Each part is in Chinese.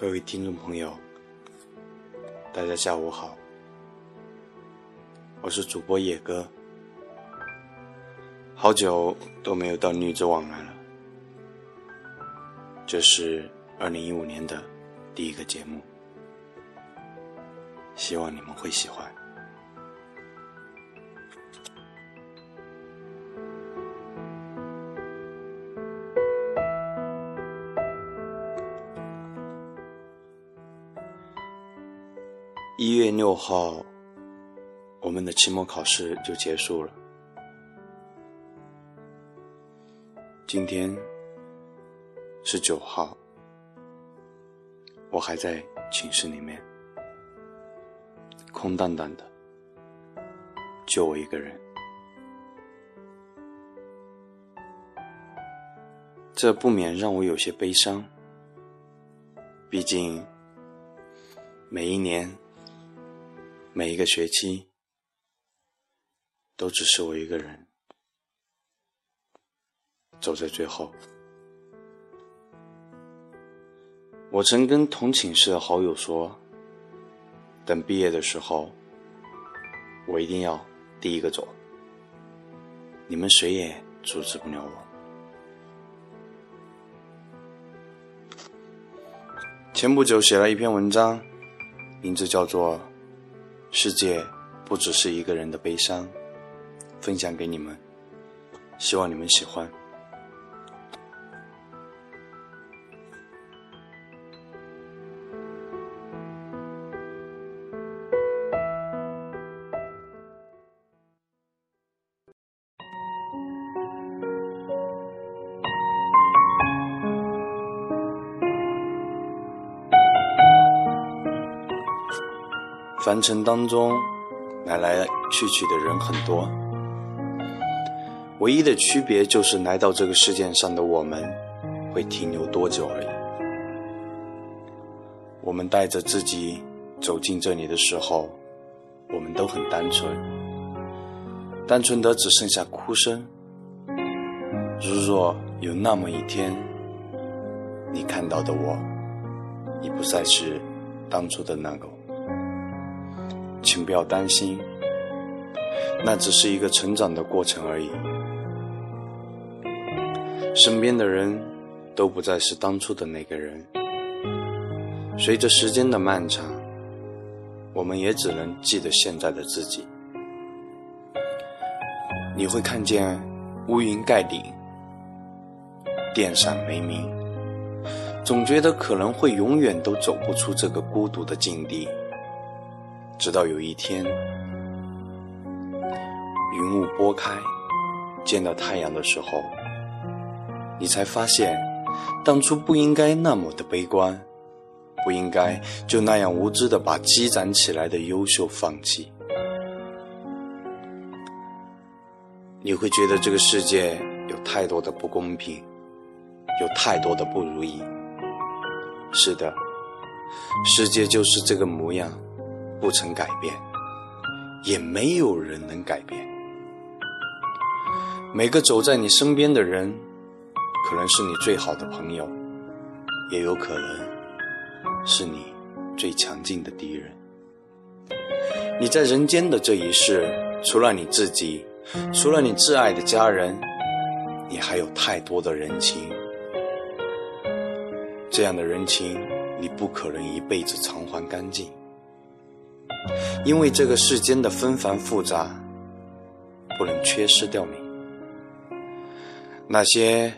各位听众朋友，大家下午好，我是主播野哥，好久都没有到女子网来了，这是二零一五年的第一个节目，希望你们会喜欢。一月六号，我们的期末考试就结束了。今天是九号，我还在寝室里面，空荡荡的，就我一个人。这不免让我有些悲伤，毕竟每一年。每一个学期，都只是我一个人走在最后。我曾跟同寝室的好友说，等毕业的时候，我一定要第一个走，你们谁也阻止不了我。前不久写了一篇文章，名字叫做。世界不只是一个人的悲伤，分享给你们，希望你们喜欢。凡尘当中，来来去去的人很多，唯一的区别就是来到这个世界上的我们，会停留多久而已。我们带着自己走进这里的时候，我们都很单纯，单纯的只剩下哭声。如若有那么一天，你看到的我，已不再是当初的那个我。请不要担心，那只是一个成长的过程而已。身边的人都不再是当初的那个人。随着时间的漫长，我们也只能记得现在的自己。你会看见乌云盖顶，电闪雷鸣，总觉得可能会永远都走不出这个孤独的境地。直到有一天，云雾拨开，见到太阳的时候，你才发现，当初不应该那么的悲观，不应该就那样无知的把积攒起来的优秀放弃。你会觉得这个世界有太多的不公平，有太多的不如意。是的，世界就是这个模样。不曾改变，也没有人能改变。每个走在你身边的人，可能是你最好的朋友，也有可能是你最强劲的敌人。你在人间的这一世，除了你自己，除了你挚爱的家人，你还有太多的人情。这样的人情，你不可能一辈子偿还干净。因为这个世间的纷繁复杂，不能缺失掉你。那些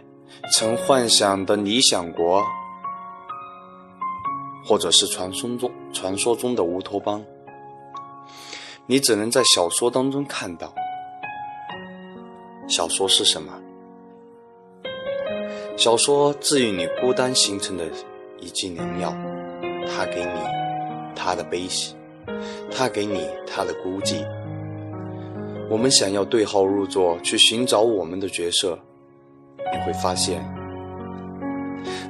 曾幻想的理想国，或者是传说中传说中的乌托邦，你只能在小说当中看到。小说是什么？小说治愈你孤单形成的一剂良药，它给你它的悲喜。他给你他的孤寂。我们想要对号入座去寻找我们的角色，你会发现，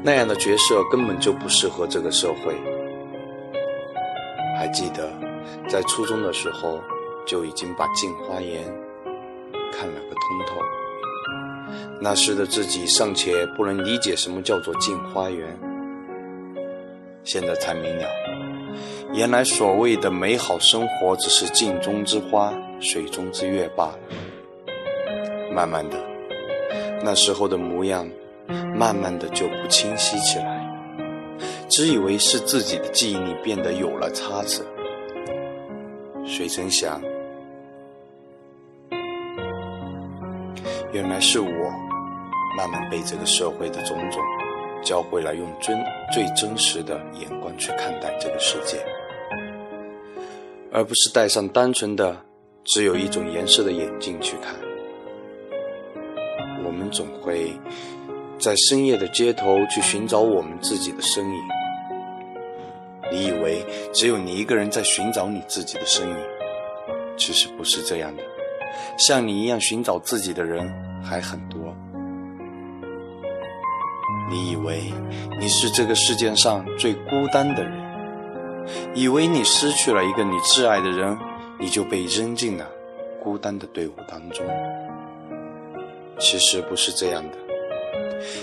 那样的角色根本就不适合这个社会。还记得在初中的时候就已经把《镜花缘》看了个通透。那时的自己尚且不能理解什么叫做《镜花缘》，现在才明了，原来所谓的美好生活只是镜中之花、水中之月罢了。慢慢的，那时候的模样，慢慢的就不清晰起来，只以为是自己的记忆里变得有了差池。谁曾想，原来是我慢慢被这个社会的种种教会了用真最真实的眼光去看待这个世界，而不是戴上单纯的只有一种颜色的眼镜去看。我们总会在深夜的街头去寻找我们自己的身影。你以为只有你一个人在寻找你自己的身影，其实不是这样的。像你一样寻找自己的人还很多。你以为你是这个世界上最孤单的人，以为你失去了一个你挚爱的人，你就被扔进了孤单的队伍当中。其实不是这样的，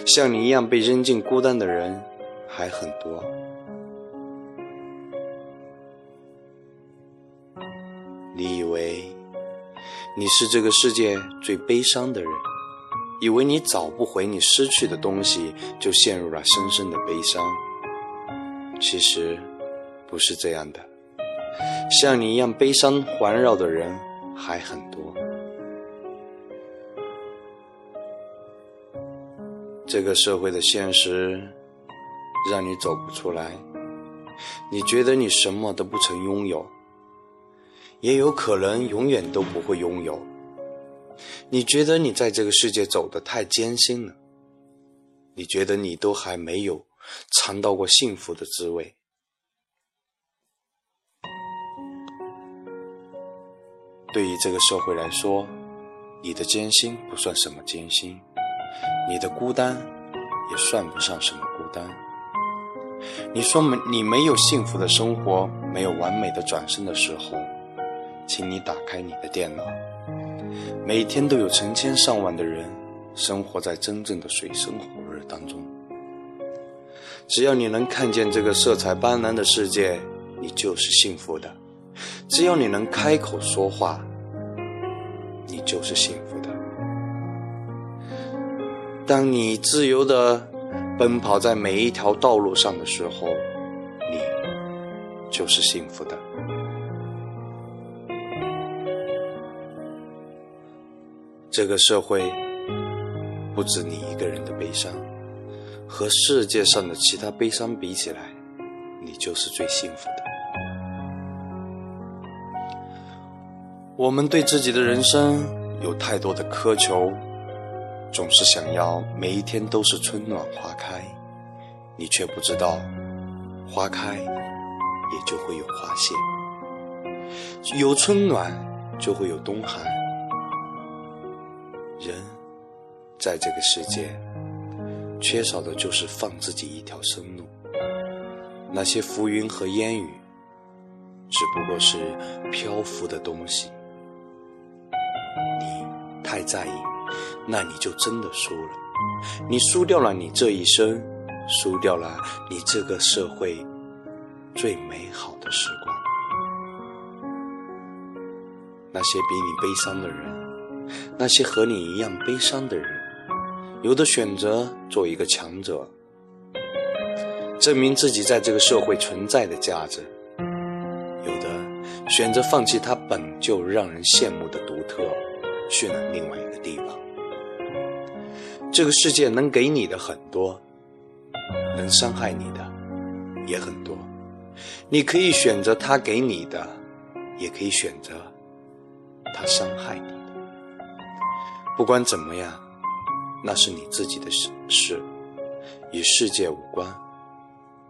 像你一样被扔进孤单的人还很多。你以为你是这个世界最悲伤的人，以为你找不回你失去的东西，就陷入了深深的悲伤。其实不是这样的，像你一样悲伤环绕的人还很多。这个社会的现实让你走不出来，你觉得你什么都不曾拥有，也有可能永远都不会拥有。你觉得你在这个世界走得太艰辛了，你觉得你都还没有尝到过幸福的滋味。对于这个社会来说，你的艰辛不算什么艰辛。你的孤单也算不上什么孤单。你说没你没有幸福的生活，没有完美的转身的时候，请你打开你的电脑。每天都有成千上万的人生活在真正的水深火热当中。只要你能看见这个色彩斑斓的世界，你就是幸福的。只要你能开口说话，你就是幸福的。当你自由的奔跑在每一条道路上的时候，你就是幸福的。这个社会不止你一个人的悲伤，和世界上的其他悲伤比起来，你就是最幸福的。我们对自己的人生有太多的苛求。总是想要每一天都是春暖花开，你却不知道，花开也就会有花谢，有春暖就会有冬寒。人在这个世界，缺少的就是放自己一条生路。那些浮云和烟雨，只不过是漂浮的东西。你太在意。那你就真的输了，你输掉了你这一生，输掉了你这个社会最美好的时光。那些比你悲伤的人，那些和你一样悲伤的人，有的选择做一个强者，证明自己在这个社会存在的价值；有的选择放弃他本就让人羡慕的独特，去了另外一个地方。这个世界能给你的很多，能伤害你的也很多。你可以选择他给你的，也可以选择他伤害你的。不管怎么样，那是你自己的事，与世界无关。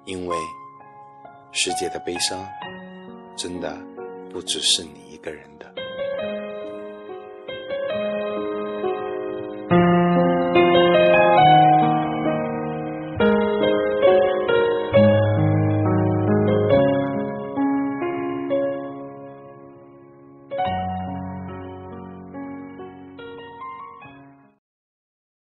因为世界的悲伤，真的不只是你一个人的。